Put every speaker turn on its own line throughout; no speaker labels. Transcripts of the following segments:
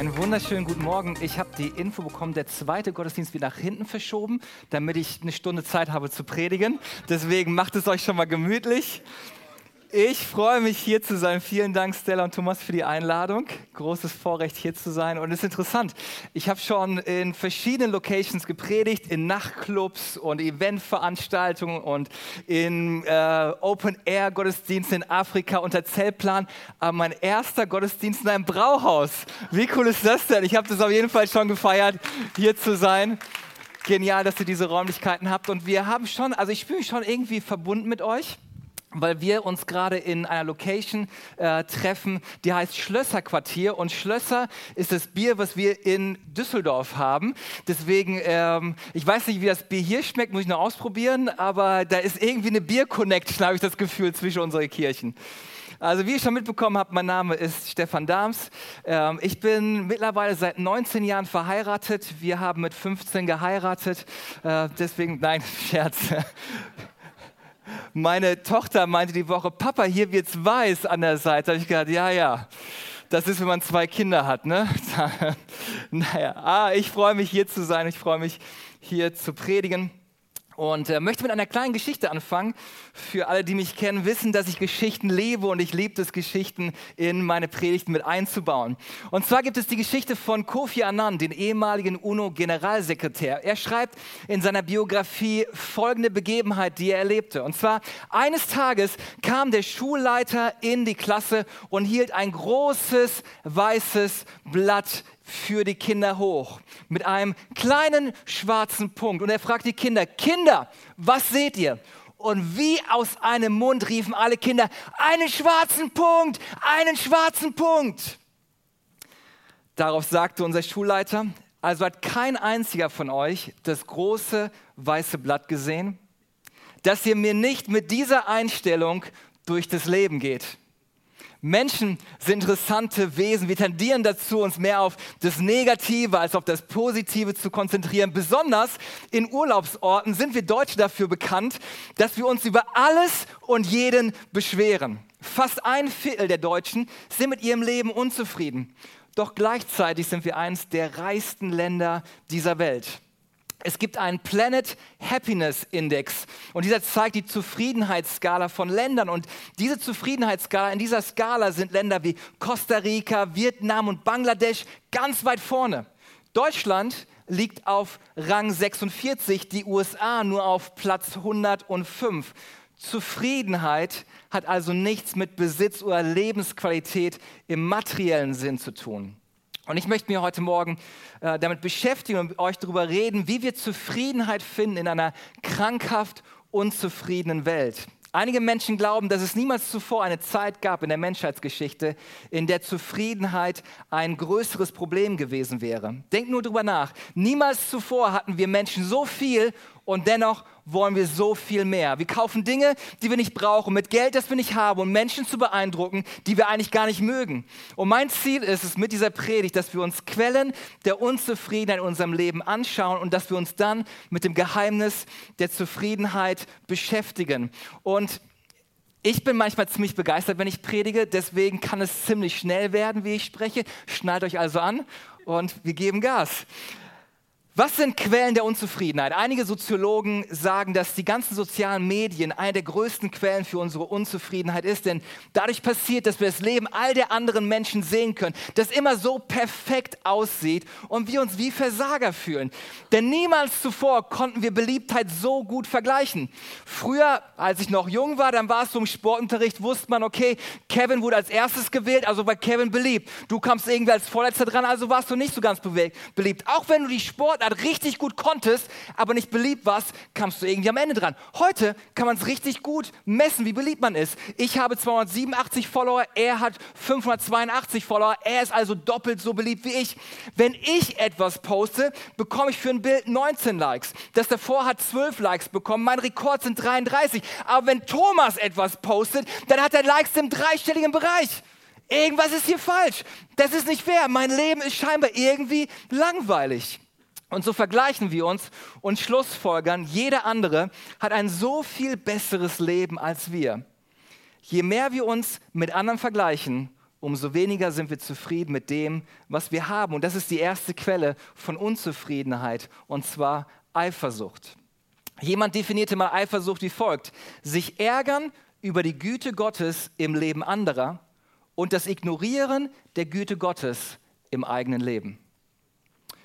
Einen wunderschönen guten Morgen. Ich habe die Info bekommen, der zweite Gottesdienst wird nach hinten verschoben, damit ich eine Stunde Zeit habe zu predigen. Deswegen macht es euch schon mal gemütlich. Ich freue mich hier zu sein. Vielen Dank Stella und Thomas für die Einladung. Großes Vorrecht hier zu sein und es ist interessant. Ich habe schon in verschiedenen Locations gepredigt, in Nachtclubs und Eventveranstaltungen und in äh, Open Air Gottesdiensten in Afrika unter Zeltplan. Aber mein erster Gottesdienst in einem Brauhaus. Wie cool ist das denn? Ich habe das auf jeden Fall schon gefeiert, hier zu sein. Genial, dass ihr diese Räumlichkeiten habt und wir haben schon, also ich fühle mich schon irgendwie verbunden mit euch weil wir uns gerade in einer Location äh, treffen, die heißt Schlösserquartier und Schlösser ist das Bier, was wir in Düsseldorf haben. Deswegen, ähm, ich weiß nicht, wie das Bier hier schmeckt, muss ich noch ausprobieren, aber da ist irgendwie eine Bier-Connection, habe ich das Gefühl, zwischen unseren Kirchen. Also wie ich schon mitbekommen habe, mein Name ist Stefan Dahms. Ähm, ich bin mittlerweile seit 19 Jahren verheiratet. Wir haben mit 15 geheiratet. Äh, deswegen, nein, Scherz. Meine Tochter meinte die Woche, Papa, hier wird's weiß an der Seite. Da habe ich gedacht, ja, ja. Das ist, wenn man zwei Kinder hat, ne? naja, ah, ich freue mich hier zu sein. Ich freue mich hier zu predigen und äh, möchte mit einer kleinen Geschichte anfangen. Für alle, die mich kennen, wissen, dass ich Geschichten lebe und ich liebe es, Geschichten in meine Predigten mit einzubauen. Und zwar gibt es die Geschichte von Kofi Annan, den ehemaligen UNO-Generalsekretär. Er schreibt in seiner Biografie folgende Begebenheit, die er erlebte. Und zwar eines Tages kam der Schulleiter in die Klasse und hielt ein großes weißes Blatt für die Kinder hoch mit einem kleinen schwarzen Punkt. Und er fragt die Kinder, Kinder, was seht ihr? Und wie aus einem Mund riefen alle Kinder, einen schwarzen Punkt, einen schwarzen Punkt. Darauf sagte unser Schulleiter, also hat kein einziger von euch das große weiße Blatt gesehen, dass ihr mir nicht mit dieser Einstellung durch das Leben geht. Menschen sind interessante Wesen. Wir tendieren dazu, uns mehr auf das Negative als auf das Positive zu konzentrieren. Besonders in Urlaubsorten sind wir Deutsche dafür bekannt, dass wir uns über alles und jeden beschweren. Fast ein Viertel der Deutschen sind mit ihrem Leben unzufrieden. Doch gleichzeitig sind wir eines der reichsten Länder dieser Welt. Es gibt einen Planet Happiness Index und dieser zeigt die Zufriedenheitsskala von Ländern. Und diese Zufriedenheitsskala, in dieser Skala sind Länder wie Costa Rica, Vietnam und Bangladesch ganz weit vorne. Deutschland liegt auf Rang 46, die USA nur auf Platz 105. Zufriedenheit hat also nichts mit Besitz oder Lebensqualität im materiellen Sinn zu tun. Und ich möchte mir heute Morgen äh, damit beschäftigen und mit euch darüber reden, wie wir Zufriedenheit finden in einer krankhaft unzufriedenen Welt. Einige Menschen glauben, dass es niemals zuvor eine Zeit gab in der Menschheitsgeschichte, in der Zufriedenheit ein größeres Problem gewesen wäre. Denkt nur darüber nach. Niemals zuvor hatten wir Menschen so viel und dennoch wollen wir so viel mehr. Wir kaufen Dinge, die wir nicht brauchen, mit Geld, das wir nicht haben, um Menschen zu beeindrucken, die wir eigentlich gar nicht mögen. Und mein Ziel ist es mit dieser Predigt, dass wir uns Quellen der Unzufriedenheit in unserem Leben anschauen und dass wir uns dann mit dem Geheimnis der Zufriedenheit beschäftigen. Und ich bin manchmal ziemlich begeistert, wenn ich predige, deswegen kann es ziemlich schnell werden, wie ich spreche. Schnallt euch also an und wir geben Gas. Was sind Quellen der Unzufriedenheit? Einige Soziologen sagen, dass die ganzen sozialen Medien eine der größten Quellen für unsere Unzufriedenheit ist, denn dadurch passiert, dass wir das Leben all der anderen Menschen sehen können, das immer so perfekt aussieht und wir uns wie Versager fühlen. Denn niemals zuvor konnten wir Beliebtheit so gut vergleichen. Früher, als ich noch jung war, dann war es so im Sportunterricht, wusste man, okay, Kevin wurde als erstes gewählt, also war Kevin beliebt. Du kamst irgendwie als Vorletzter dran, also warst du nicht so ganz beliebt. Auch wenn du die Sport Sportart richtig gut konntest, aber nicht beliebt warst, kamst du irgendwie am Ende dran. Heute kann man es richtig gut messen, wie beliebt man ist. Ich habe 287 Follower, er hat 582 Follower, er ist also doppelt so beliebt wie ich. Wenn ich etwas poste, bekomme ich für ein Bild 19 Likes. Das davor hat 12 Likes bekommen, mein Rekord sind 33. Aber wenn Thomas etwas postet, dann hat er Likes im dreistelligen Bereich. Irgendwas ist hier falsch. Das ist nicht fair. Mein Leben ist scheinbar irgendwie langweilig. Und so vergleichen wir uns und schlussfolgern, jeder andere hat ein so viel besseres Leben als wir. Je mehr wir uns mit anderen vergleichen, umso weniger sind wir zufrieden mit dem, was wir haben. Und das ist die erste Quelle von Unzufriedenheit, und zwar Eifersucht. Jemand definierte mal Eifersucht wie folgt. Sich ärgern über die Güte Gottes im Leben anderer und das Ignorieren der Güte Gottes im eigenen Leben.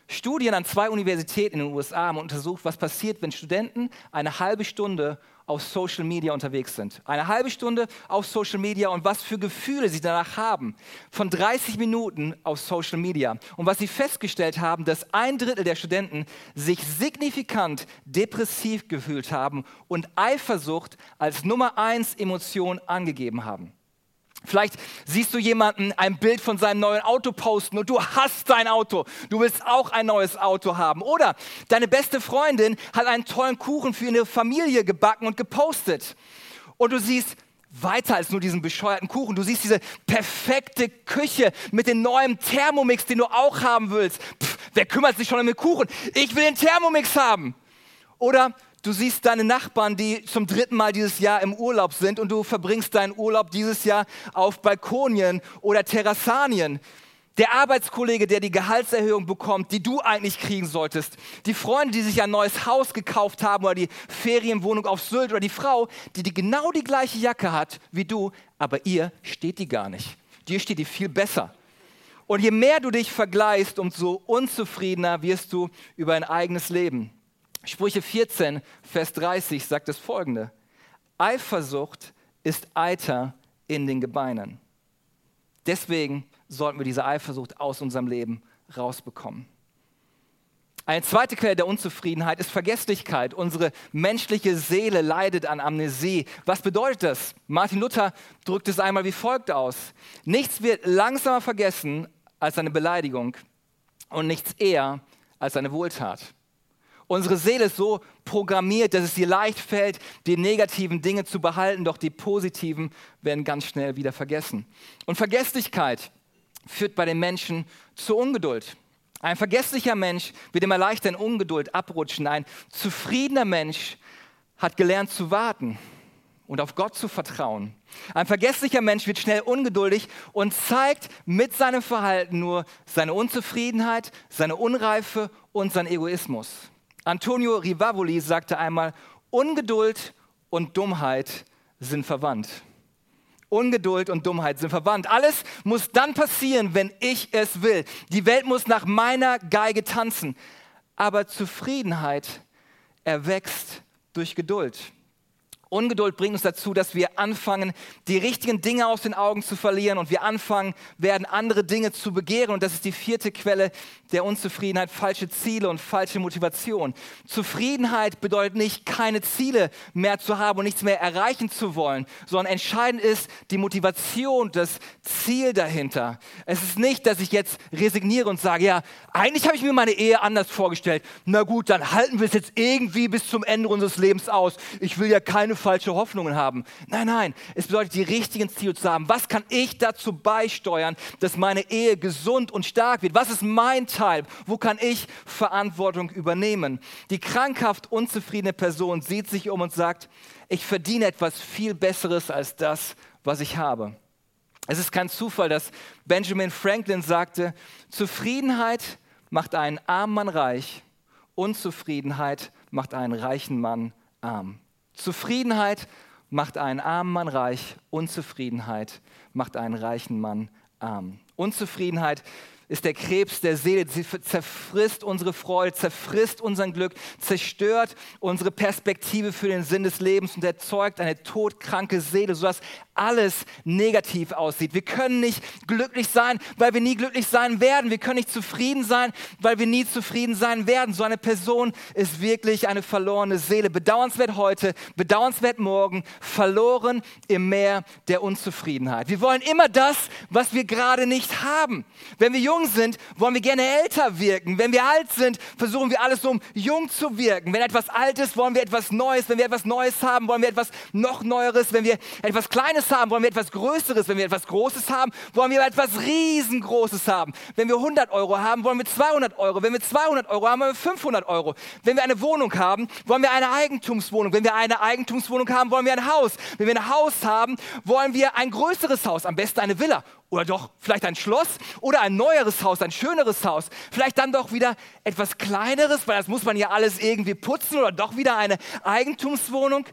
Studien an zwei Universitäten in den USA haben untersucht, was passiert, wenn Studenten eine halbe Stunde auf Social Media unterwegs sind. Eine halbe Stunde auf Social Media und was für Gefühle sie danach haben. Von 30 Minuten auf Social Media. Und was sie festgestellt haben, dass ein Drittel der Studenten sich signifikant depressiv gefühlt haben und Eifersucht als Nummer eins Emotion angegeben haben. Vielleicht siehst du jemanden ein Bild von seinem neuen Auto posten und du hast dein Auto. Du willst auch ein neues Auto haben. Oder deine beste Freundin hat einen tollen Kuchen für ihre Familie gebacken und gepostet. Und du siehst weiter als nur diesen bescheuerten Kuchen. Du siehst diese perfekte Küche mit dem neuen Thermomix, den du auch haben willst. Pff, wer kümmert sich schon um den Kuchen? Ich will den Thermomix haben. Oder Du siehst deine Nachbarn, die zum dritten Mal dieses Jahr im Urlaub sind und du verbringst deinen Urlaub dieses Jahr auf Balkonien oder Terrassanien. Der Arbeitskollege, der die Gehaltserhöhung bekommt, die du eigentlich kriegen solltest. Die Freunde, die sich ein neues Haus gekauft haben oder die Ferienwohnung auf Sylt oder die Frau, die, die genau die gleiche Jacke hat wie du, aber ihr steht die gar nicht. Dir steht die viel besser. Und je mehr du dich vergleichst, umso unzufriedener wirst du über dein eigenes Leben. Sprüche 14, Vers 30 sagt das folgende. Eifersucht ist Eiter in den Gebeinen. Deswegen sollten wir diese Eifersucht aus unserem Leben rausbekommen. Eine zweite Quelle der Unzufriedenheit ist Vergesslichkeit. Unsere menschliche Seele leidet an Amnesie. Was bedeutet das? Martin Luther drückt es einmal wie folgt aus. Nichts wird langsamer vergessen als eine Beleidigung und nichts eher als eine Wohltat. Unsere Seele ist so programmiert, dass es ihr leicht fällt, die negativen Dinge zu behalten, doch die positiven werden ganz schnell wieder vergessen. Und Vergesslichkeit führt bei den Menschen zu Ungeduld. Ein vergesslicher Mensch wird immer leichter in Ungeduld abrutschen. Ein zufriedener Mensch hat gelernt zu warten und auf Gott zu vertrauen. Ein vergesslicher Mensch wird schnell ungeduldig und zeigt mit seinem Verhalten nur seine Unzufriedenheit, seine Unreife und seinen Egoismus. Antonio Rivavoli sagte einmal, Ungeduld und Dummheit sind verwandt. Ungeduld und Dummheit sind verwandt. Alles muss dann passieren, wenn ich es will. Die Welt muss nach meiner Geige tanzen. Aber Zufriedenheit erwächst durch Geduld. Ungeduld bringt uns dazu, dass wir anfangen, die richtigen Dinge aus den Augen zu verlieren und wir anfangen werden, andere Dinge zu begehren. Und das ist die vierte Quelle der Unzufriedenheit, falsche Ziele und falsche Motivation. Zufriedenheit bedeutet nicht, keine Ziele mehr zu haben und nichts mehr erreichen zu wollen, sondern entscheidend ist die Motivation, das Ziel dahinter. Es ist nicht, dass ich jetzt resigniere und sage, ja, eigentlich habe ich mir meine Ehe anders vorgestellt. Na gut, dann halten wir es jetzt irgendwie bis zum Ende unseres Lebens aus. Ich will ja keine falsche Hoffnungen haben. Nein, nein, es bedeutet, die richtigen Ziele zu haben. Was kann ich dazu beisteuern, dass meine Ehe gesund und stark wird? Was ist mein Teil? Wo kann ich Verantwortung übernehmen? Die krankhaft unzufriedene Person sieht sich um und sagt, ich verdiene etwas viel Besseres als das, was ich habe. Es ist kein Zufall, dass Benjamin Franklin sagte, Zufriedenheit macht einen armen Mann reich, Unzufriedenheit macht einen reichen Mann arm. Zufriedenheit macht einen armen Mann reich, Unzufriedenheit macht einen reichen Mann arm. Unzufriedenheit ist der Krebs der Seele. Sie zerfrisst unsere Freude, zerfrisst unseren Glück, zerstört unsere Perspektive für den Sinn des Lebens und erzeugt eine todkranke Seele, sodass alles negativ aussieht. Wir können nicht glücklich sein, weil wir nie glücklich sein werden. Wir können nicht zufrieden sein, weil wir nie zufrieden sein werden. So eine Person ist wirklich eine verlorene Seele. Bedauernswert heute, bedauernswert morgen, verloren im Meer der Unzufriedenheit. Wir wollen immer das, was wir gerade nicht haben. Wenn wir jung sind, wollen wir gerne älter wirken. Wenn wir alt sind, versuchen wir alles um jung zu wirken. Wenn etwas alt ist, wollen wir etwas Neues. Wenn wir etwas Neues haben, wollen wir etwas noch Neueres. Wenn wir etwas Kleines haben, wollen wir etwas Größeres. Wenn wir etwas Großes haben, wollen wir etwas Riesengroßes haben. Wenn wir 100 Euro haben, wollen wir 200 Euro. Wenn wir 200 Euro haben, wollen wir 500 Euro. Wenn wir eine Wohnung haben, wollen wir eine Eigentumswohnung. Wenn wir eine Eigentumswohnung haben, wollen wir ein Haus. Wenn wir ein Haus haben, wollen wir ein größeres Haus, am besten eine Villa oder doch vielleicht ein Schloss oder ein neueres Haus, ein schöneres Haus. Vielleicht dann doch wieder etwas kleineres, weil das muss man ja alles irgendwie putzen oder doch wieder eine Eigentumswohnung.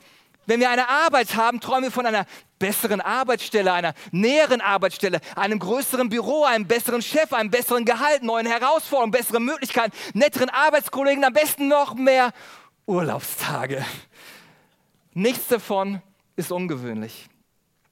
Wenn wir eine Arbeit haben, träumen wir von einer besseren Arbeitsstelle, einer näheren Arbeitsstelle, einem größeren Büro, einem besseren Chef, einem besseren Gehalt, neuen Herausforderungen, besseren Möglichkeiten, netteren Arbeitskollegen, am besten noch mehr Urlaubstage. Nichts davon ist ungewöhnlich.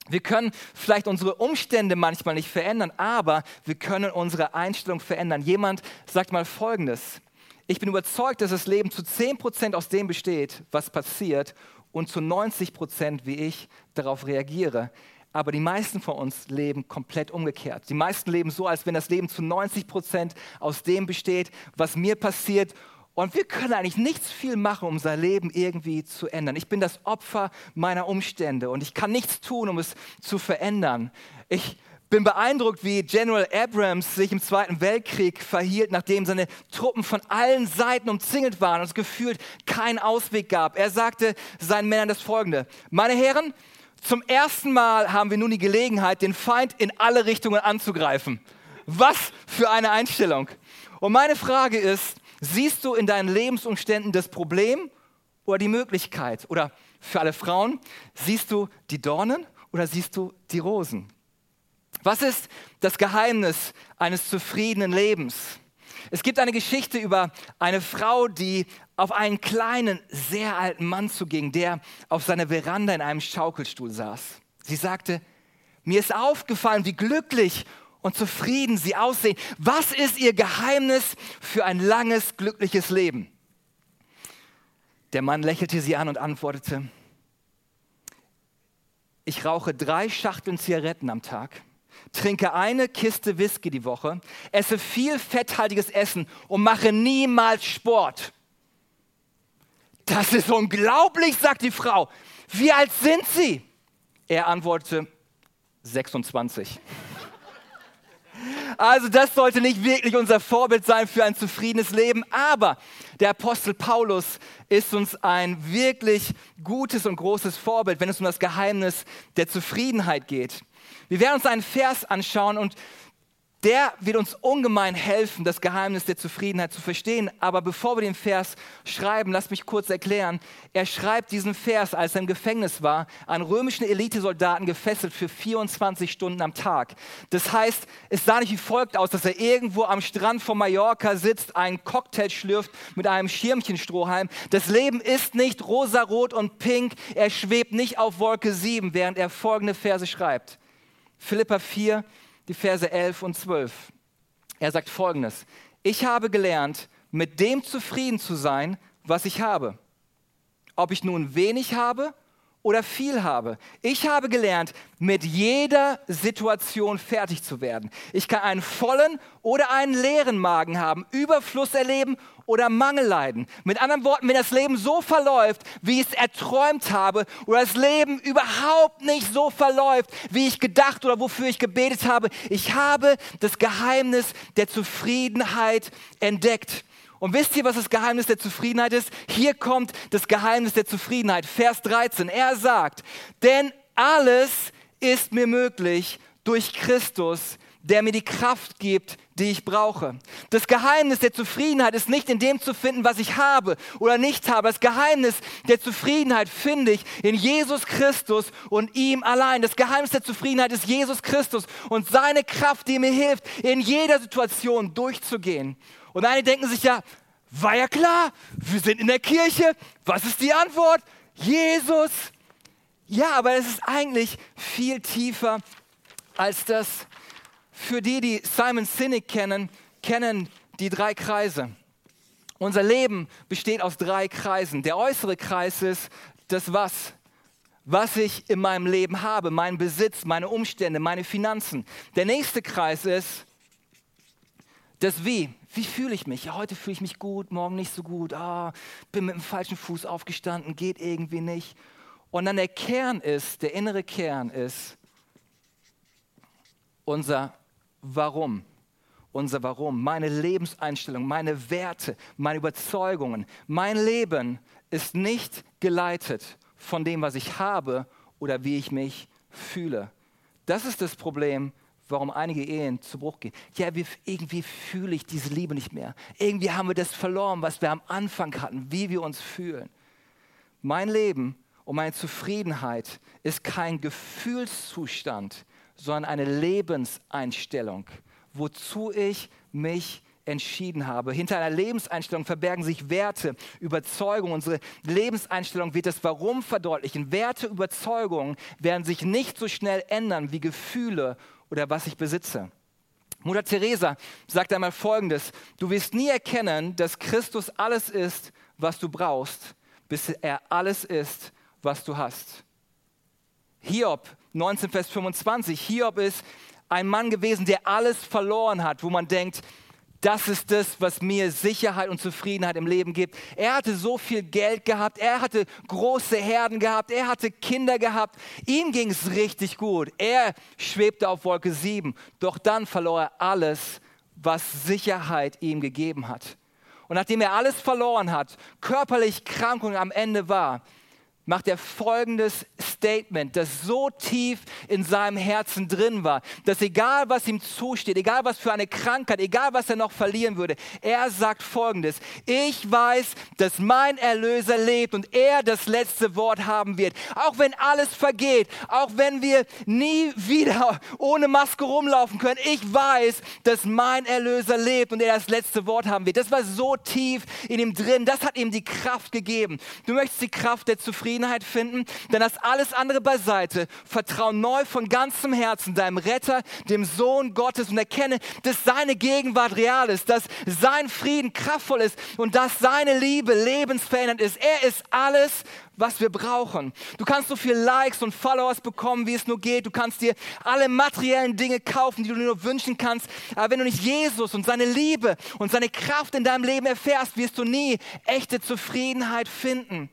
Wir können vielleicht unsere Umstände manchmal nicht verändern, aber wir können unsere Einstellung verändern. Jemand sagt mal Folgendes. Ich bin überzeugt, dass das Leben zu 10% aus dem besteht, was passiert und zu 90%, wie ich darauf reagiere. Aber die meisten von uns leben komplett umgekehrt. Die meisten leben so, als wenn das Leben zu 90 aus dem besteht, was mir passiert und wir können eigentlich nichts viel machen, um unser Leben irgendwie zu ändern. Ich bin das Opfer meiner Umstände und ich kann nichts tun, um es zu verändern. Ich bin beeindruckt, wie General Abrams sich im Zweiten Weltkrieg verhielt, nachdem seine Truppen von allen Seiten umzingelt waren und es gefühlt keinen Ausweg gab. Er sagte seinen Männern das Folgende. Meine Herren, zum ersten Mal haben wir nun die Gelegenheit, den Feind in alle Richtungen anzugreifen. Was für eine Einstellung. Und meine Frage ist, Siehst du in deinen Lebensumständen das Problem oder die Möglichkeit? Oder für alle Frauen, siehst du die Dornen oder siehst du die Rosen? Was ist das Geheimnis eines zufriedenen Lebens? Es gibt eine Geschichte über eine Frau, die auf einen kleinen, sehr alten Mann zuging, der auf seiner Veranda in einem Schaukelstuhl saß. Sie sagte, mir ist aufgefallen, wie glücklich und zufrieden sie aussehen. Was ist ihr Geheimnis für ein langes, glückliches Leben? Der Mann lächelte sie an und antwortete, ich rauche drei Schachteln Zigaretten am Tag, trinke eine Kiste Whisky die Woche, esse viel fetthaltiges Essen und mache niemals Sport. Das ist unglaublich, sagt die Frau. Wie alt sind Sie? Er antwortete, 26. Also das sollte nicht wirklich unser Vorbild sein für ein zufriedenes Leben, aber der Apostel Paulus ist uns ein wirklich gutes und großes Vorbild, wenn es um das Geheimnis der Zufriedenheit geht. Wir werden uns einen Vers anschauen und der wird uns ungemein helfen, das Geheimnis der Zufriedenheit zu verstehen. Aber bevor wir den Vers schreiben, lass mich kurz erklären. Er schreibt diesen Vers, als er im Gefängnis war, an römischen Elitesoldaten gefesselt für 24 Stunden am Tag. Das heißt, es sah nicht wie folgt aus, dass er irgendwo am Strand von Mallorca sitzt, einen Cocktail schlürft mit einem Schirmchenstrohhalm. Das Leben ist nicht rosarot und pink. Er schwebt nicht auf Wolke 7, während er folgende Verse schreibt. Philippa 4, die Verse 11 und 12. Er sagt folgendes, ich habe gelernt, mit dem zufrieden zu sein, was ich habe. Ob ich nun wenig habe oder viel habe. Ich habe gelernt, mit jeder Situation fertig zu werden. Ich kann einen vollen oder einen leeren Magen haben, Überfluss erleben oder Mangel leiden. Mit anderen Worten, wenn das Leben so verläuft, wie ich es erträumt habe, oder das Leben überhaupt nicht so verläuft, wie ich gedacht oder wofür ich gebetet habe, ich habe das Geheimnis der Zufriedenheit entdeckt. Und wisst ihr, was das Geheimnis der Zufriedenheit ist? Hier kommt das Geheimnis der Zufriedenheit. Vers 13. Er sagt, denn alles ist mir möglich durch Christus, der mir die Kraft gibt, die ich brauche. Das Geheimnis der Zufriedenheit ist nicht in dem zu finden, was ich habe oder nicht habe. Das Geheimnis der Zufriedenheit finde ich in Jesus Christus und ihm allein. Das Geheimnis der Zufriedenheit ist Jesus Christus und seine Kraft, die mir hilft, in jeder Situation durchzugehen. Und einige denken sich ja, war ja klar, wir sind in der Kirche. Was ist die Antwort? Jesus. Ja, aber es ist eigentlich viel tiefer als das. Für die, die Simon Sinek kennen, kennen die drei Kreise. Unser Leben besteht aus drei Kreisen. Der äußere Kreis ist das Was, was ich in meinem Leben habe, mein Besitz, meine Umstände, meine Finanzen. Der nächste Kreis ist das Wie. Wie fühle ich mich? Ja, heute fühle ich mich gut, morgen nicht so gut. Ah, bin mit dem falschen Fuß aufgestanden, geht irgendwie nicht. Und dann der Kern ist, der innere Kern ist unser Warum. Unser Warum, meine Lebenseinstellung, meine Werte, meine Überzeugungen. Mein Leben ist nicht geleitet von dem, was ich habe oder wie ich mich fühle. Das ist das Problem, warum einige Ehen zu Bruch gehen. Ja, wie, irgendwie fühle ich diese Liebe nicht mehr. Irgendwie haben wir das verloren, was wir am Anfang hatten, wie wir uns fühlen. Mein Leben und meine Zufriedenheit ist kein Gefühlszustand, sondern eine Lebenseinstellung, wozu ich mich entschieden habe. Hinter einer Lebenseinstellung verbergen sich Werte, Überzeugungen. Unsere Lebenseinstellung wird das Warum verdeutlichen. Werte, Überzeugungen werden sich nicht so schnell ändern wie Gefühle oder was ich besitze. Mutter Teresa sagt einmal Folgendes, du wirst nie erkennen, dass Christus alles ist, was du brauchst, bis er alles ist, was du hast. Hiob 19, Vers 25, Hiob ist ein Mann gewesen, der alles verloren hat, wo man denkt, das ist das, was mir Sicherheit und Zufriedenheit im Leben gibt. Er hatte so viel Geld gehabt, er hatte große Herden gehabt, er hatte Kinder gehabt. Ihm ging es richtig gut. Er schwebte auf Wolke 7. Doch dann verlor er alles, was Sicherheit ihm gegeben hat. Und nachdem er alles verloren hat, körperlich krank und am Ende war, macht er folgendes Statement, das so tief in seinem Herzen drin war, dass egal was ihm zusteht, egal was für eine Krankheit, egal was er noch verlieren würde, er sagt folgendes, ich weiß, dass mein Erlöser lebt und er das letzte Wort haben wird. Auch wenn alles vergeht, auch wenn wir nie wieder ohne Maske rumlaufen können, ich weiß, dass mein Erlöser lebt und er das letzte Wort haben wird. Das war so tief in ihm drin, das hat ihm die Kraft gegeben. Du möchtest die Kraft der Zufriedenheit finden, dann lass alles andere beiseite. Vertrau neu von ganzem Herzen deinem Retter, dem Sohn Gottes und erkenne, dass seine Gegenwart real ist, dass sein Frieden kraftvoll ist und dass seine Liebe lebensverändernd ist. Er ist alles, was wir brauchen. Du kannst so viel Likes und Followers bekommen, wie es nur geht. Du kannst dir alle materiellen Dinge kaufen, die du dir nur wünschen kannst. Aber wenn du nicht Jesus und seine Liebe und seine Kraft in deinem Leben erfährst, wirst du nie echte Zufriedenheit finden.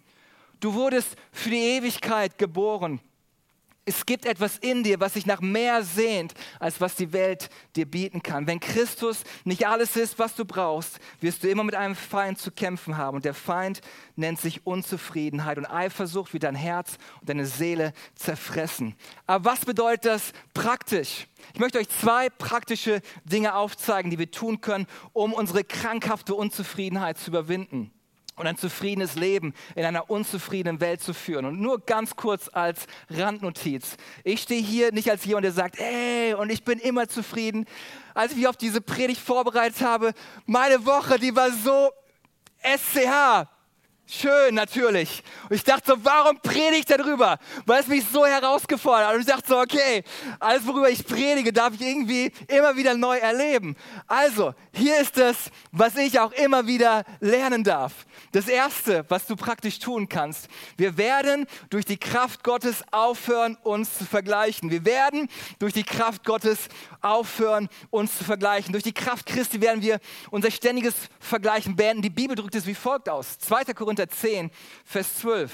Du wurdest für die Ewigkeit geboren. Es gibt etwas in dir, was sich nach mehr sehnt, als was die Welt dir bieten kann. Wenn Christus nicht alles ist, was du brauchst, wirst du immer mit einem Feind zu kämpfen haben. Und der Feind nennt sich Unzufriedenheit und Eifersucht, wie dein Herz und deine Seele zerfressen. Aber was bedeutet das praktisch? Ich möchte euch zwei praktische Dinge aufzeigen, die wir tun können, um unsere krankhafte Unzufriedenheit zu überwinden und ein zufriedenes Leben in einer unzufriedenen Welt zu führen. Und nur ganz kurz als Randnotiz. Ich stehe hier nicht als jemand, der sagt, ey, und ich bin immer zufrieden. Als ich mich auf diese Predigt vorbereitet habe, meine Woche, die war so SCH. Schön, natürlich. Und ich dachte so, warum predige ich darüber? Weil es mich so herausgefordert hat. Und ich dachte so, okay, alles, worüber ich predige, darf ich irgendwie immer wieder neu erleben. Also, hier ist es, was ich auch immer wieder lernen darf. Das Erste, was du praktisch tun kannst, wir werden durch die Kraft Gottes aufhören, uns zu vergleichen. Wir werden durch die Kraft Gottes aufhören, uns zu vergleichen. Durch die Kraft Christi werden wir unser ständiges Vergleichen beenden. Die Bibel drückt es wie folgt aus. 2. Korinther Korinther 10, Vers 12.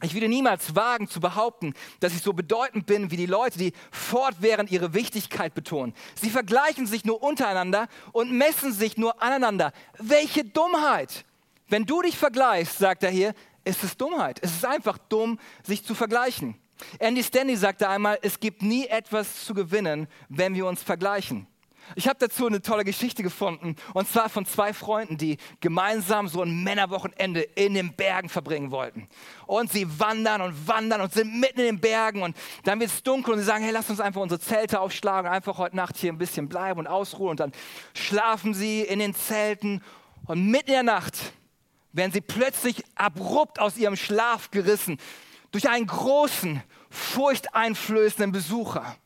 Ich würde niemals wagen zu behaupten, dass ich so bedeutend bin wie die Leute, die fortwährend ihre Wichtigkeit betonen. Sie vergleichen sich nur untereinander und messen sich nur aneinander. Welche Dummheit! Wenn du dich vergleichst, sagt er hier, ist es Dummheit. Es ist einfach dumm, sich zu vergleichen. Andy Stanley sagte einmal, es gibt nie etwas zu gewinnen, wenn wir uns vergleichen. Ich habe dazu eine tolle Geschichte gefunden und zwar von zwei Freunden, die gemeinsam so ein Männerwochenende in den Bergen verbringen wollten. Und sie wandern und wandern und sind mitten in den Bergen und dann wird es dunkel und sie sagen, hey, lass uns einfach unsere Zelte aufschlagen, einfach heute Nacht hier ein bisschen bleiben und ausruhen und dann schlafen sie in den Zelten und mitten in der Nacht werden sie plötzlich abrupt aus ihrem Schlaf gerissen durch einen großen, furchteinflößenden Besucher.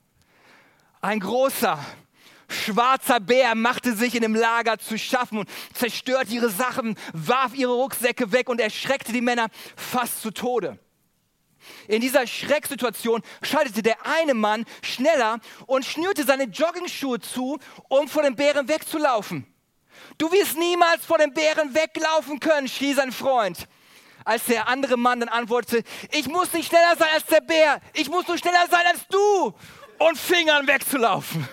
Ein großer, schwarzer Bär machte sich in dem Lager zu schaffen und zerstörte ihre Sachen, warf ihre Rucksäcke weg und erschreckte die Männer fast zu Tode. In dieser Schrecksituation schaltete der eine Mann schneller und schnürte seine Joggingschuhe zu, um vor dem Bären wegzulaufen. Du wirst niemals vor dem Bären weglaufen können, schrie sein Freund. Als der andere Mann dann antwortete, ich muss nicht schneller sein als der Bär, ich muss nur schneller sein als du und fing an wegzulaufen.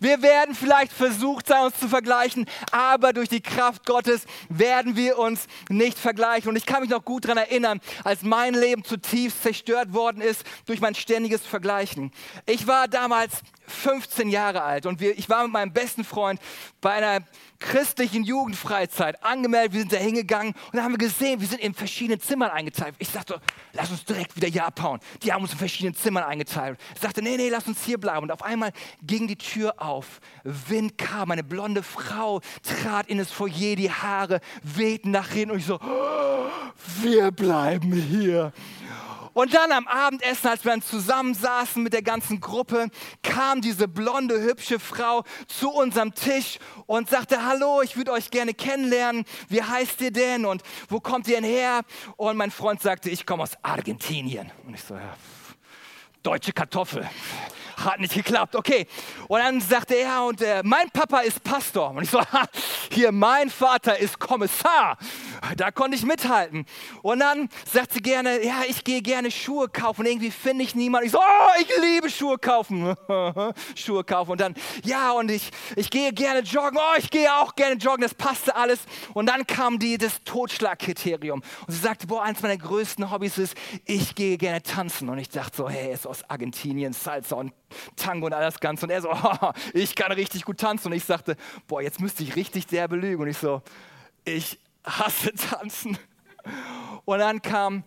Wir werden vielleicht versucht sein, uns zu vergleichen, aber durch die Kraft Gottes werden wir uns nicht vergleichen. Und ich kann mich noch gut daran erinnern, als mein Leben zutiefst zerstört worden ist durch mein ständiges Vergleichen. Ich war damals 15 Jahre alt und wir, ich war mit meinem besten Freund bei einer christlichen Jugendfreizeit angemeldet, wir sind da hingegangen und dann haben wir gesehen, wir sind in verschiedenen Zimmern eingeteilt. Ich sagte, lass uns direkt wieder hier abhauen. Die haben uns in verschiedenen Zimmern eingeteilt. Ich sagte, nee, nee, lass uns hier bleiben. Und auf einmal ging die Tür auf. Wind kam, eine blonde Frau trat in das Foyer, die Haare wehten nach hinten und ich so, oh, wir bleiben hier. Und dann am Abendessen, als wir dann zusammensaßen mit der ganzen Gruppe, kam diese blonde, hübsche Frau zu unserem Tisch und sagte, hallo, ich würde euch gerne kennenlernen. Wie heißt ihr denn und wo kommt ihr denn her? Und mein Freund sagte, ich komme aus Argentinien. Und ich so, ja, deutsche Kartoffel hat nicht geklappt. Okay. Und dann sagte er, und äh, mein Papa ist Pastor. Und ich so, hier, mein Vater ist Kommissar. Da konnte ich mithalten. Und dann sagt sie gerne, ja, ich gehe gerne Schuhe kaufen. Irgendwie finde ich niemanden. Ich so, oh, ich liebe Schuhe kaufen. Schuhe kaufen. Und dann, ja, und ich, ich gehe gerne joggen. Oh, ich gehe auch gerne joggen. Das passte alles. Und dann kam die, das Totschlagkriterium. Und sie sagte, boah, eins meiner größten Hobbys ist, ich gehe gerne tanzen. Und ich dachte so, hey, ist aus Argentinien, Salsa und Tango und alles Ganze. Und er so, oh, ich kann richtig gut tanzen. Und ich sagte, boah, jetzt müsste ich richtig sehr belügen. Und ich so, ich hasse tanzen. Und dann kam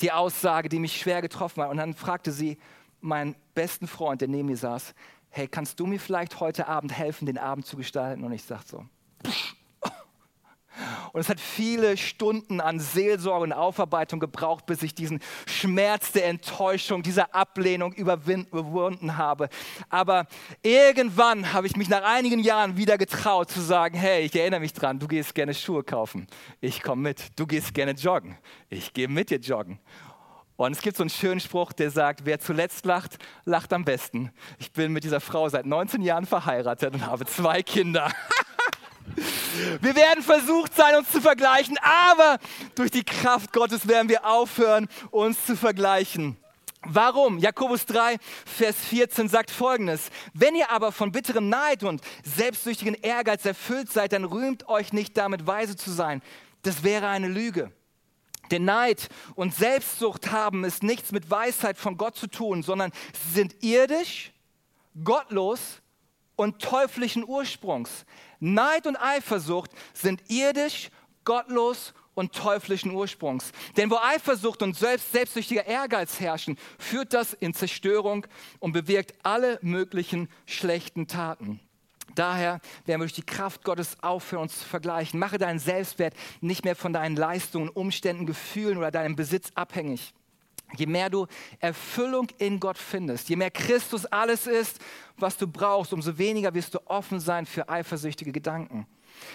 die Aussage, die mich schwer getroffen hat. Und dann fragte sie meinen besten Freund, der neben mir saß, hey, kannst du mir vielleicht heute Abend helfen, den Abend zu gestalten? Und ich sagte so, pff, und es hat viele Stunden an Seelsorge und Aufarbeitung gebraucht, bis ich diesen Schmerz der Enttäuschung, dieser Ablehnung überwunden habe. Aber irgendwann habe ich mich nach einigen Jahren wieder getraut zu sagen, hey, ich erinnere mich dran, du gehst gerne Schuhe kaufen. Ich komme mit. Du gehst gerne joggen. Ich gehe mit dir joggen. Und es gibt so einen schönen Spruch, der sagt, wer zuletzt lacht, lacht am besten. Ich bin mit dieser Frau seit 19 Jahren verheiratet und habe zwei Kinder. Wir werden versucht sein, uns zu vergleichen, aber durch die Kraft Gottes werden wir aufhören, uns zu vergleichen. Warum? Jakobus 3, Vers 14 sagt folgendes. Wenn ihr aber von bitterem Neid und selbstsüchtigen Ehrgeiz erfüllt seid, dann rühmt euch nicht damit, weise zu sein. Das wäre eine Lüge. Denn Neid und Selbstsucht haben es nichts mit Weisheit von Gott zu tun, sondern sie sind irdisch, gottlos und teuflischen Ursprungs. Neid und Eifersucht sind irdisch, gottlos und teuflischen Ursprungs. Denn wo Eifersucht und selbst, selbstsüchtiger Ehrgeiz herrschen, führt das in Zerstörung und bewirkt alle möglichen schlechten Taten. Daher werden wir durch die Kraft Gottes aufhören, uns zu vergleichen. Mache deinen Selbstwert nicht mehr von deinen Leistungen, Umständen, Gefühlen oder deinem Besitz abhängig. Je mehr du Erfüllung in Gott findest, je mehr Christus alles ist, was du brauchst, umso weniger wirst du offen sein für eifersüchtige Gedanken.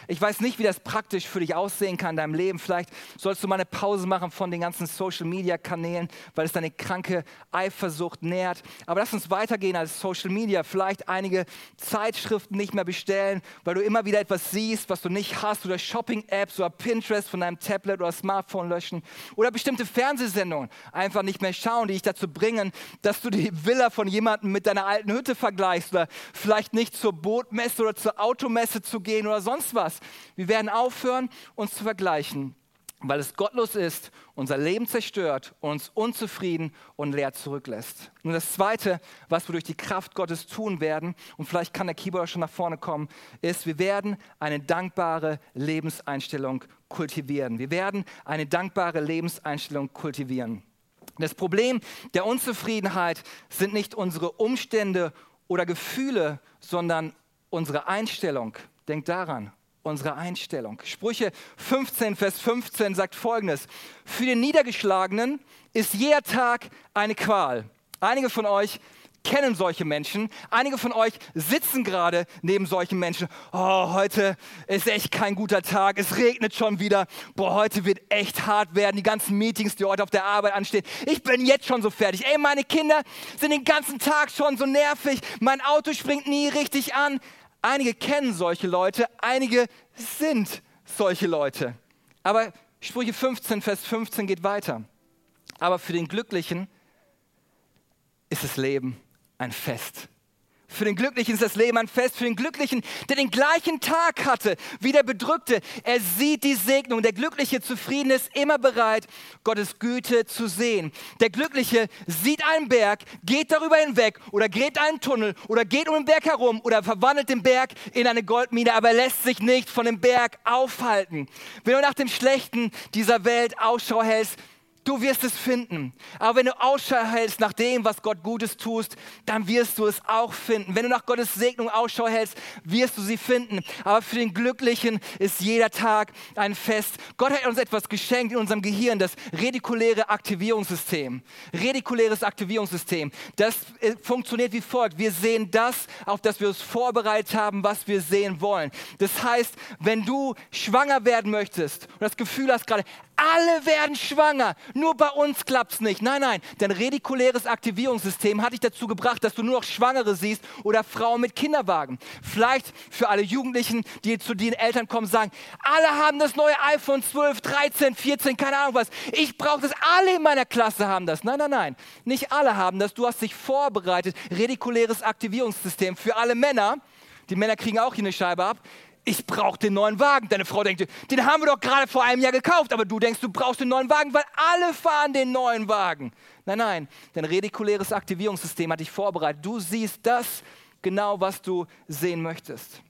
Ich weiß nicht, wie das praktisch für dich aussehen kann in deinem Leben. Vielleicht sollst du mal eine Pause machen von den ganzen Social-Media-Kanälen, weil es deine kranke Eifersucht nährt. Aber lass uns weitergehen als Social Media. Vielleicht einige Zeitschriften nicht mehr bestellen, weil du immer wieder etwas siehst, was du nicht hast. Oder Shopping-Apps oder Pinterest von deinem Tablet oder Smartphone löschen. Oder bestimmte Fernsehsendungen einfach nicht mehr schauen, die dich dazu bringen, dass du die Villa von jemandem mit deiner alten Hütte vergleichst. Oder vielleicht nicht zur Bootmesse oder zur Automesse zu gehen oder sonst was. Wir werden aufhören, uns zu vergleichen. weil es gottlos ist, unser Leben zerstört, uns unzufrieden und leer zurücklässt. Und das Zweite, was wir durch die Kraft Gottes tun werden, und vielleicht kann der Keyboarder schon nach vorne kommen, ist, wir werden eine dankbare Lebenseinstellung kultivieren. Wir werden eine dankbare Lebenseinstellung kultivieren. Das Problem der Unzufriedenheit sind nicht unsere Umstände oder Gefühle, sondern unsere Einstellung. Denkt daran, unsere Einstellung. Sprüche 15, Vers 15 sagt folgendes. Für den Niedergeschlagenen ist jeder Tag eine Qual. Einige von euch kennen solche Menschen. Einige von euch sitzen gerade neben solchen Menschen. Oh, heute ist echt kein guter Tag. Es regnet schon wieder. Boah, heute wird echt hart werden. Die ganzen Meetings, die heute auf der Arbeit anstehen. Ich bin jetzt schon so fertig. Ey, meine Kinder sind den ganzen Tag schon so nervig. Mein Auto springt nie richtig an. Einige kennen solche Leute, einige sind solche Leute. Aber Sprüche 15, Vers 15 geht weiter. Aber für den Glücklichen ist das Leben ein Fest. Für den Glücklichen ist das Leben ein Fest. Für den Glücklichen, der den gleichen Tag hatte wie der Bedrückte. Er sieht die Segnung. Der Glückliche, zufrieden ist immer bereit, Gottes Güte zu sehen. Der Glückliche sieht einen Berg, geht darüber hinweg oder gräbt einen Tunnel oder geht um den Berg herum oder verwandelt den Berg in eine Goldmine, aber lässt sich nicht von dem Berg aufhalten. Wenn du nach dem Schlechten dieser Welt Ausschau hältst, Du wirst es finden. Aber wenn du Ausschau hältst nach dem, was Gott Gutes tust, dann wirst du es auch finden. Wenn du nach Gottes Segnung Ausschau hältst, wirst du sie finden. Aber für den Glücklichen ist jeder Tag ein Fest. Gott hat uns etwas geschenkt in unserem Gehirn, das redikuläre Aktivierungssystem. Redikuläres Aktivierungssystem. Das äh, funktioniert wie folgt. Wir sehen das, auf das wir uns vorbereitet haben, was wir sehen wollen. Das heißt, wenn du schwanger werden möchtest und das Gefühl hast gerade, alle werden schwanger. Nur bei uns klappt es nicht. Nein, nein. Dein redikuläres Aktivierungssystem hat dich dazu gebracht, dass du nur noch Schwangere siehst oder Frauen mit Kinderwagen. Vielleicht für alle Jugendlichen, die zu den Eltern kommen, sagen, alle haben das neue iPhone 12, 13, 14, keine Ahnung was. Ich brauche das. Alle in meiner Klasse haben das. Nein, nein, nein. Nicht alle haben das. Du hast dich vorbereitet. Redikuläres Aktivierungssystem für alle Männer. Die Männer kriegen auch hier eine Scheibe ab ich brauche den neuen Wagen. Deine Frau denkt, den haben wir doch gerade vor einem Jahr gekauft, aber du denkst, du brauchst den neuen Wagen, weil alle fahren den neuen Wagen. Nein, nein, dein redikuläres Aktivierungssystem hat dich vorbereitet. Du siehst das genau, was du sehen möchtest.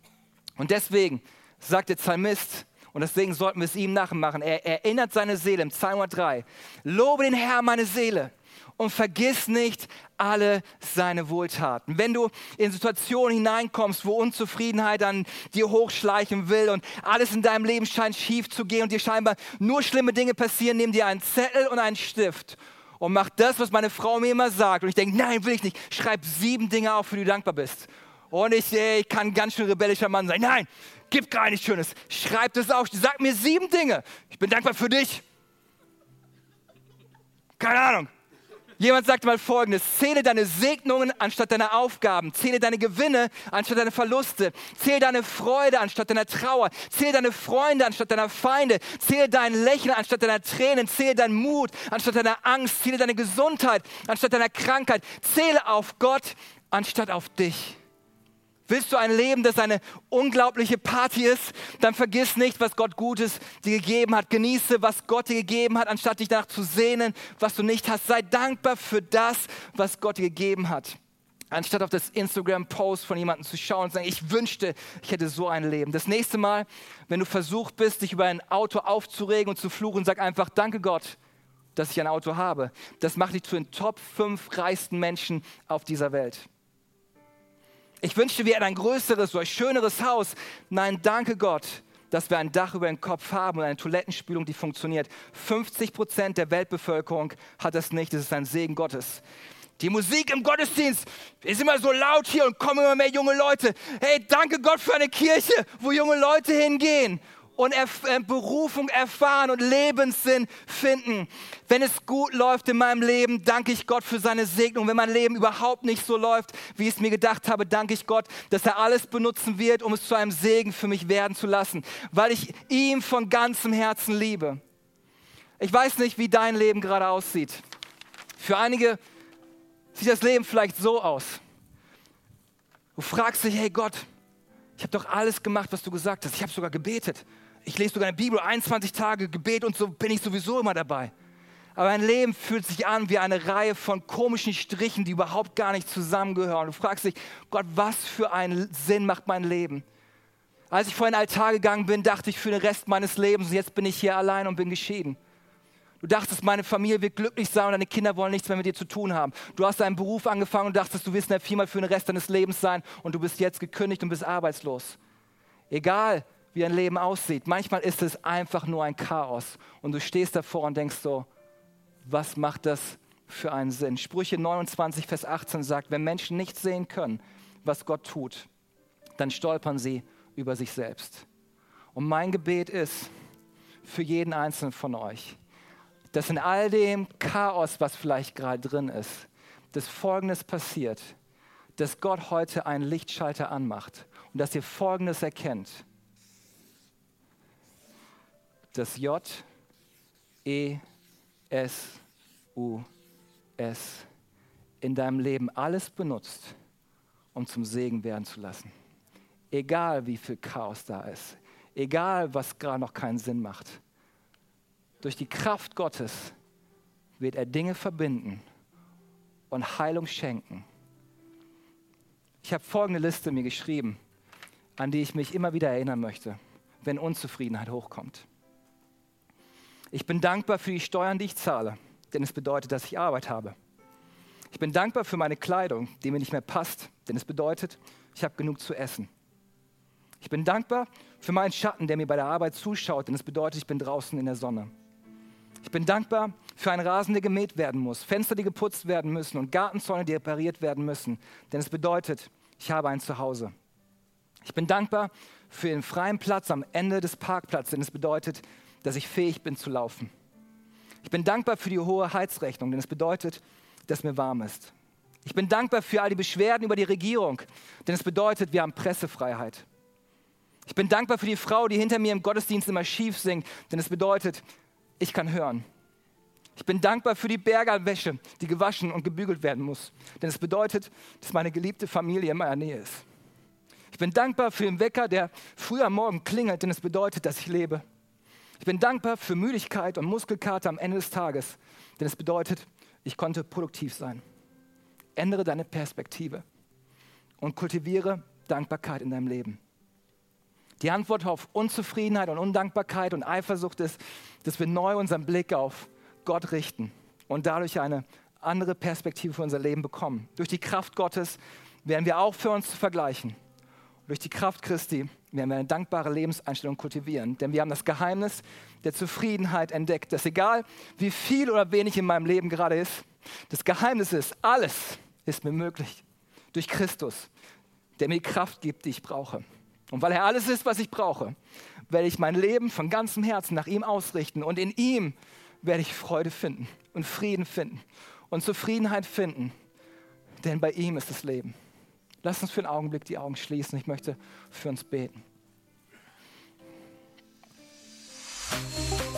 Und deswegen sagt der Psalmist, und deswegen sollten wir es ihm nachmachen, er erinnert seine Seele im Psalm 3, lobe den Herrn meine Seele und vergiss nicht alle seine Wohltaten. Wenn du in Situationen hineinkommst, wo Unzufriedenheit an dir hochschleichen will und alles in deinem Leben scheint schief zu gehen und dir scheinbar nur schlimme Dinge passieren, nimm dir einen Zettel und einen Stift und mach das, was meine Frau mir immer sagt. Und ich denke, nein, will ich nicht. Schreib sieben Dinge auf, für die du dankbar bist. Und ich, ich kann ein ganz schön rebellischer Mann sein. Nein, gib gar nichts Schönes. Schreib das auf. Sag mir sieben Dinge. Ich bin dankbar für dich. Keine Ahnung. Jemand sagte mal folgendes: Zähle deine Segnungen anstatt deiner Aufgaben, zähle deine Gewinne anstatt deiner Verluste, zähle deine Freude anstatt deiner Trauer, zähle deine Freunde anstatt deiner Feinde, zähle dein Lächeln anstatt deiner Tränen, zähle deinen Mut anstatt deiner Angst, zähle deine Gesundheit anstatt deiner Krankheit, zähle auf Gott anstatt auf dich. Willst du ein Leben, das eine unglaubliche Party ist, dann vergiss nicht, was Gott Gutes dir gegeben hat. Genieße, was Gott dir gegeben hat, anstatt dich danach zu sehnen, was du nicht hast. Sei dankbar für das, was Gott dir gegeben hat. Anstatt auf das Instagram-Post von jemandem zu schauen und zu sagen, ich wünschte, ich hätte so ein Leben. Das nächste Mal, wenn du versucht bist, dich über ein Auto aufzuregen und zu fluchen, sag einfach, danke Gott, dass ich ein Auto habe. Das macht dich zu den Top 5 reichsten Menschen auf dieser Welt. Ich wünschte, wir hätten ein größeres oder schöneres Haus. Nein, danke Gott, dass wir ein Dach über den Kopf haben und eine Toilettenspülung, die funktioniert. 50 Prozent der Weltbevölkerung hat das nicht. Das ist ein Segen Gottes. Die Musik im Gottesdienst ist immer so laut hier und kommen immer mehr junge Leute. Hey, danke Gott für eine Kirche, wo junge Leute hingehen und äh, Berufung erfahren und Lebenssinn finden. Wenn es gut läuft in meinem Leben, danke ich Gott für seine Segnung. Wenn mein Leben überhaupt nicht so läuft, wie ich es mir gedacht habe, danke ich Gott, dass er alles benutzen wird, um es zu einem Segen für mich werden zu lassen, weil ich ihm von ganzem Herzen liebe. Ich weiß nicht, wie dein Leben gerade aussieht. Für einige sieht das Leben vielleicht so aus. Du fragst dich, hey Gott, ich habe doch alles gemacht, was du gesagt hast. Ich habe sogar gebetet. ich lese sogar eine Bibel, 21 Tage Gebet und so bin ich sowieso immer dabei. Aber mein Leben fühlt sich an wie eine Reihe von komischen Strichen, die überhaupt gar nicht zusammengehören. Du fragst dich, Gott, was für einen Sinn macht mein Leben? Als ich vor den Altar gegangen bin, dachte ich für den Rest meines Lebens, jetzt bin ich hier allein und bin geschieden. Du dachtest, meine Familie wird glücklich sein und deine Kinder wollen nichts mehr mit dir zu tun haben. Du hast einen Beruf angefangen und dachtest, du wirst in der Firma für den Rest deines Lebens sein und du bist jetzt gekündigt und bist arbeitslos. Egal, wie ein Leben aussieht, manchmal ist es einfach nur ein Chaos und du stehst davor und denkst so, was macht das für einen Sinn? Sprüche 29, Vers 18 sagt, wenn Menschen nicht sehen können, was Gott tut, dann stolpern sie über sich selbst. Und mein Gebet ist für jeden einzelnen von euch, dass in all dem Chaos, was vielleicht gerade drin ist, dass Folgendes passiert, dass Gott heute einen Lichtschalter anmacht und dass ihr Folgendes erkennt, dass J, E, S, U, S in deinem Leben alles benutzt, um zum Segen werden zu lassen. Egal wie viel Chaos da ist, egal was gerade noch keinen Sinn macht durch die Kraft Gottes wird er Dinge verbinden und Heilung schenken. Ich habe folgende Liste mir geschrieben, an die ich mich immer wieder erinnern möchte, wenn Unzufriedenheit hochkommt. Ich bin dankbar für die Steuern, die ich zahle, denn es bedeutet, dass ich Arbeit habe. Ich bin dankbar für meine Kleidung, die mir nicht mehr passt, denn es bedeutet, ich habe genug zu essen. Ich bin dankbar für meinen Schatten, der mir bei der Arbeit zuschaut, denn es bedeutet, ich bin draußen in der Sonne. Ich bin dankbar für einen Rasen, der gemäht werden muss, Fenster, die geputzt werden müssen und Gartenzäune, die repariert werden müssen. Denn es bedeutet, ich habe ein Zuhause. Ich bin dankbar für den freien Platz am Ende des Parkplatzes, denn es bedeutet, dass ich fähig bin zu laufen. Ich bin dankbar für die hohe Heizrechnung, denn es bedeutet, dass mir warm ist. Ich bin dankbar für all die Beschwerden über die Regierung, denn es bedeutet, wir haben Pressefreiheit. Ich bin dankbar für die Frau, die hinter mir im Gottesdienst immer schief singt, denn es bedeutet, ich kann hören. Ich bin dankbar für die Bergerwäsche, die gewaschen und gebügelt werden muss, denn es bedeutet, dass meine geliebte Familie in meiner Nähe ist. Ich bin dankbar für den Wecker, der früh am Morgen klingelt, denn es bedeutet, dass ich lebe. Ich bin dankbar für Müdigkeit und Muskelkater am Ende des Tages, denn es bedeutet, ich konnte produktiv sein. Ändere deine Perspektive und kultiviere Dankbarkeit in deinem Leben. Die Antwort auf Unzufriedenheit und Undankbarkeit und Eifersucht ist, dass wir neu unseren Blick auf Gott richten und dadurch eine andere Perspektive für unser Leben bekommen. Durch die Kraft Gottes werden wir auch für uns zu vergleichen. durch die Kraft Christi werden wir eine dankbare Lebenseinstellung kultivieren. Denn wir haben das Geheimnis der Zufriedenheit entdeckt, dass egal wie viel oder wenig in meinem Leben gerade ist, das Geheimnis ist, alles ist mir möglich durch Christus, der mir die Kraft gibt, die ich brauche. Und weil er alles ist, was ich brauche, werde ich mein Leben von ganzem Herzen nach ihm ausrichten. Und in ihm werde ich Freude finden und Frieden finden und Zufriedenheit finden. Denn bei ihm ist das Leben. Lass uns für einen Augenblick die Augen schließen. Ich möchte für uns beten.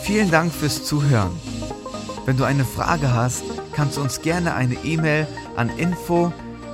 Vielen Dank fürs Zuhören. Wenn du eine Frage hast, kannst du uns gerne eine E-Mail an info@